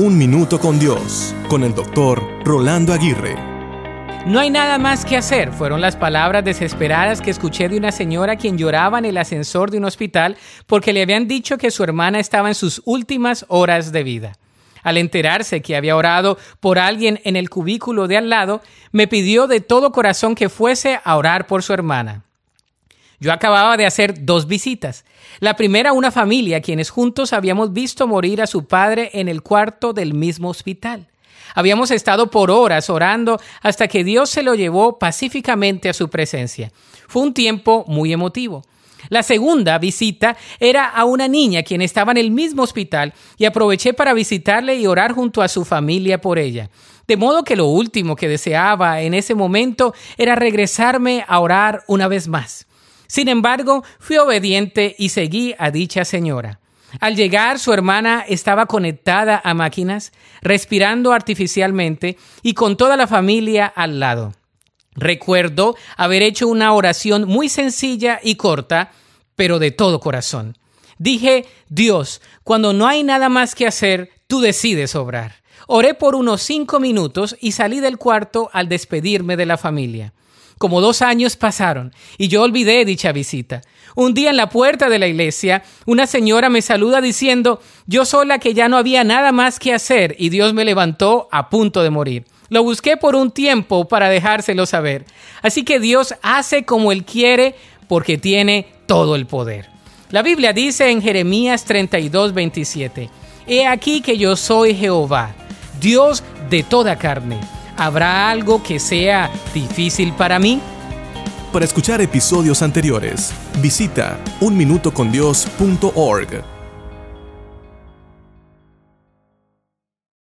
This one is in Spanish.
Un Minuto con Dios, con el doctor Rolando Aguirre. No hay nada más que hacer, fueron las palabras desesperadas que escuché de una señora quien lloraba en el ascensor de un hospital porque le habían dicho que su hermana estaba en sus últimas horas de vida. Al enterarse que había orado por alguien en el cubículo de al lado, me pidió de todo corazón que fuese a orar por su hermana. Yo acababa de hacer dos visitas. La primera una familia quienes juntos habíamos visto morir a su padre en el cuarto del mismo hospital. Habíamos estado por horas orando hasta que Dios se lo llevó pacíficamente a su presencia. Fue un tiempo muy emotivo. La segunda visita era a una niña quien estaba en el mismo hospital y aproveché para visitarle y orar junto a su familia por ella. De modo que lo último que deseaba en ese momento era regresarme a orar una vez más. Sin embargo, fui obediente y seguí a dicha señora. Al llegar, su hermana estaba conectada a máquinas, respirando artificialmente y con toda la familia al lado. Recuerdo haber hecho una oración muy sencilla y corta, pero de todo corazón. Dije, Dios, cuando no hay nada más que hacer, tú decides obrar. Oré por unos cinco minutos y salí del cuarto al despedirme de la familia. Como dos años pasaron y yo olvidé dicha visita. Un día en la puerta de la iglesia, una señora me saluda diciendo, yo sola que ya no había nada más que hacer y Dios me levantó a punto de morir. Lo busqué por un tiempo para dejárselo saber. Así que Dios hace como Él quiere porque tiene todo el poder. La Biblia dice en Jeremías 32, 27, He aquí que yo soy Jehová, Dios de toda carne ¿Habrá algo que sea difícil para mí? Para escuchar episodios anteriores, visita unminutocondios.org.